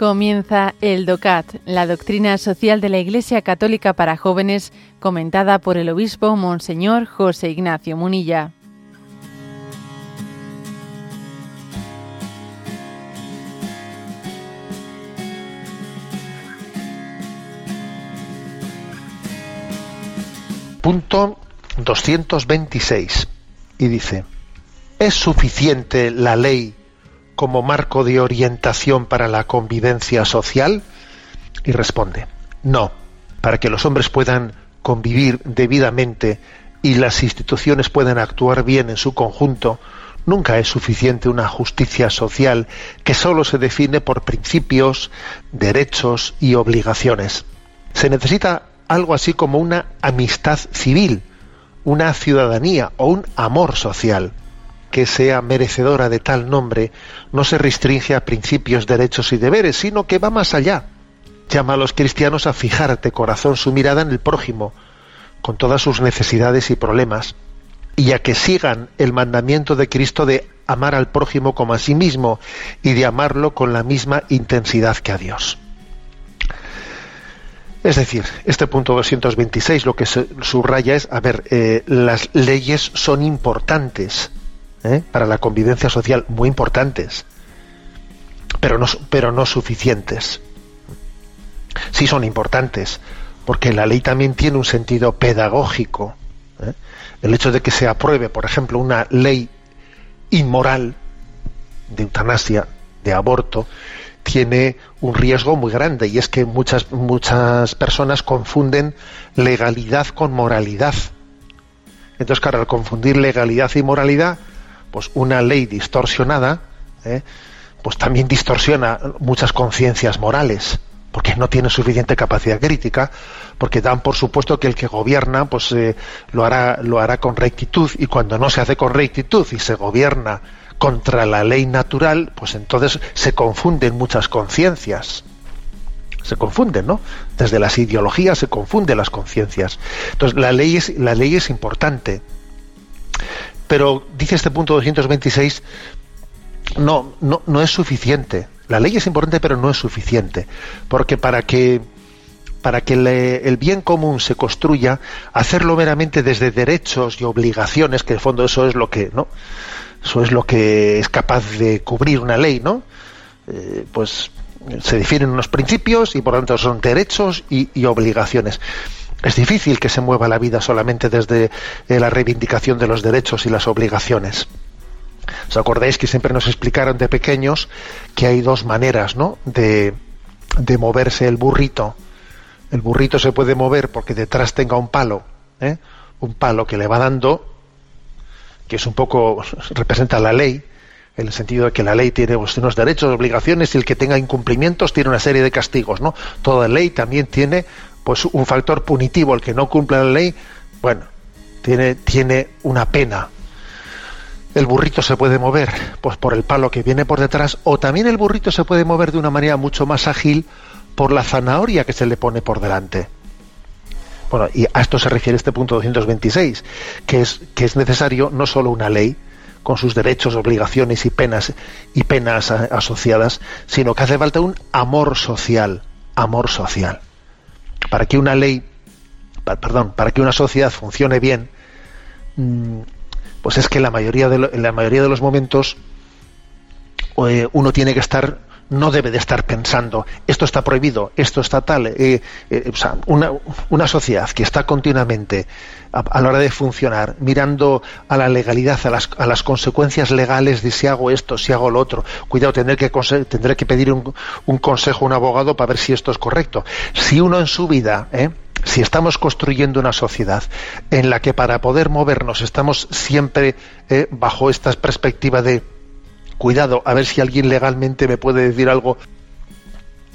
Comienza el DOCAT, la doctrina social de la Iglesia Católica para jóvenes, comentada por el obispo Monseñor José Ignacio Munilla. Punto 226. Y dice, ¿es suficiente la ley como marco de orientación para la convivencia social? Y responde, no, para que los hombres puedan convivir debidamente y las instituciones puedan actuar bien en su conjunto, nunca es suficiente una justicia social que sólo se define por principios, derechos y obligaciones. Se necesita algo así como una amistad civil, una ciudadanía o un amor social que sea merecedora de tal nombre no se restringe a principios, derechos y deberes, sino que va más allá. Llama a los cristianos a fijar de corazón su mirada en el prójimo, con todas sus necesidades y problemas, y a que sigan el mandamiento de Cristo de amar al prójimo como a sí mismo y de amarlo con la misma intensidad que a Dios. Es decir, este punto 226 lo que subraya es, a ver, eh, las leyes son importantes, ¿eh? para la convivencia social muy importantes, pero no, pero no suficientes. Sí son importantes, porque la ley también tiene un sentido pedagógico. ¿eh? El hecho de que se apruebe, por ejemplo, una ley inmoral de eutanasia, de aborto, tiene un riesgo muy grande y es que muchas muchas personas confunden legalidad con moralidad. Entonces, claro, al confundir legalidad y moralidad, pues una ley distorsionada, ¿eh? pues también distorsiona muchas conciencias morales, porque no tiene suficiente capacidad crítica, porque dan por supuesto que el que gobierna pues eh, lo hará lo hará con rectitud y cuando no se hace con rectitud y se gobierna contra la ley natural, pues entonces se confunden muchas conciencias. Se confunden, ¿no? Desde las ideologías se confunden las conciencias. Entonces la ley es la ley es importante pero dice este punto 226, no, no, no es suficiente. La ley es importante, pero no es suficiente. Porque para que para que el bien común se construya, hacerlo meramente desde derechos y obligaciones, que en el fondo eso es lo que, ¿no? Eso es lo que es capaz de cubrir una ley, ¿no? Eh, pues se definen unos principios y por tanto son derechos y obligaciones es difícil que se mueva la vida solamente desde eh, la reivindicación de los derechos y las obligaciones. ¿Os acordáis que siempre nos explicaron de pequeños que hay dos maneras ¿no? de, moverse el burrito? El burrito se puede mover porque detrás tenga un palo, ¿eh? un palo que le va dando, que es un poco, representa la ley, en el sentido de que la ley tiene pues, unos derechos, obligaciones, y el que tenga incumplimientos tiene una serie de castigos, ¿no? Toda ley también tiene pues un factor punitivo, el que no cumpla la ley, bueno, tiene, tiene una pena. El burrito se puede mover pues por el palo que viene por detrás, o también el burrito se puede mover de una manera mucho más ágil por la zanahoria que se le pone por delante. Bueno, y a esto se refiere este punto 226, que es, que es necesario no solo una ley, con sus derechos, obligaciones y penas y penas asociadas, sino que hace falta un amor social, amor social para que una ley, perdón, para que una sociedad funcione bien, mm, pues es que en la mayoría de los momentos eh, uno tiene que estar no debe de estar pensando esto está prohibido, esto está tal. Eh, eh, una, una, sociedad que está continuamente a, la hora de funcionar mirando a la legalidad, a las, a las, consecuencias legales de si hago esto, si hago lo otro. Cuidado, tendré que, tendré que pedir un, un consejo a un abogado para ver si esto es correcto. Si uno en su vida, ¿eh? si estamos construyendo una sociedad en la que para poder movernos estamos siempre bajo esta perspectiva de cuidado, a ver si alguien legalmente me puede decir algo,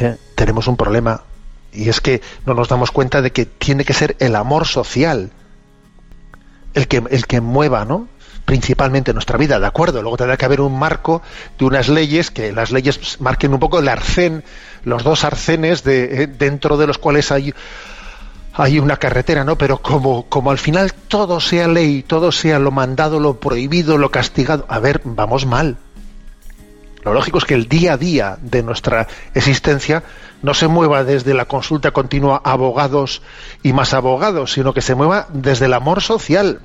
eh, tenemos un problema. Y es que no nos damos cuenta de que tiene que ser el amor social el que, el que mueva, ¿no? principalmente nuestra vida, de acuerdo. Luego tendrá que haber un marco de unas leyes que las leyes marquen un poco el arcén, los dos arcenes de, eh, dentro de los cuales hay hay una carretera, ¿no? Pero como, como al final todo sea ley, todo sea lo mandado, lo prohibido, lo castigado, a ver, vamos mal Lo lógico es que el día a día de nuestra existencia no se mueva desde la consulta continua abogados y más abogados, sino que se mueva desde el amor social,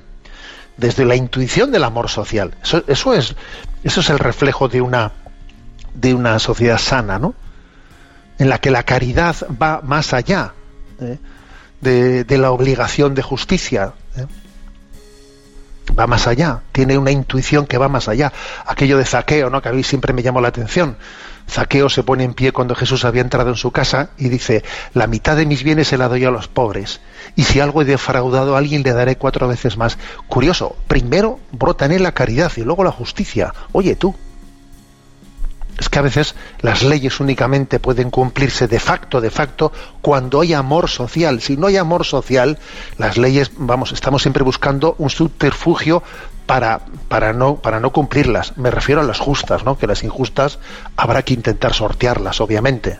desde la intuición del amor social. Eso, es, eso es el reflejo de una, de una sociedad sana, ¿no? En la que la caridad va más allá ¿eh? de, la obligación de justicia. ¿eh? Va más allá, tiene una intuición que va más allá. Aquello de zaqueo, ¿no? que a mí siempre me llamó la atención. Zaqueo se pone en pie cuando Jesús había entrado en su casa y dice, la mitad de mis bienes se la doy a los pobres, y si algo he defraudado a alguien le daré cuatro veces más. Curioso, primero brota en él la caridad y luego la justicia. Oye tú, es que a veces las leyes únicamente pueden cumplirse de facto, de facto, cuando hay amor social. Si no hay amor social, las leyes, vamos, estamos siempre buscando un subterfugio para, para, no, para no cumplirlas. Me refiero a las justas, ¿no? Que las injustas habrá que intentar sortearlas, obviamente.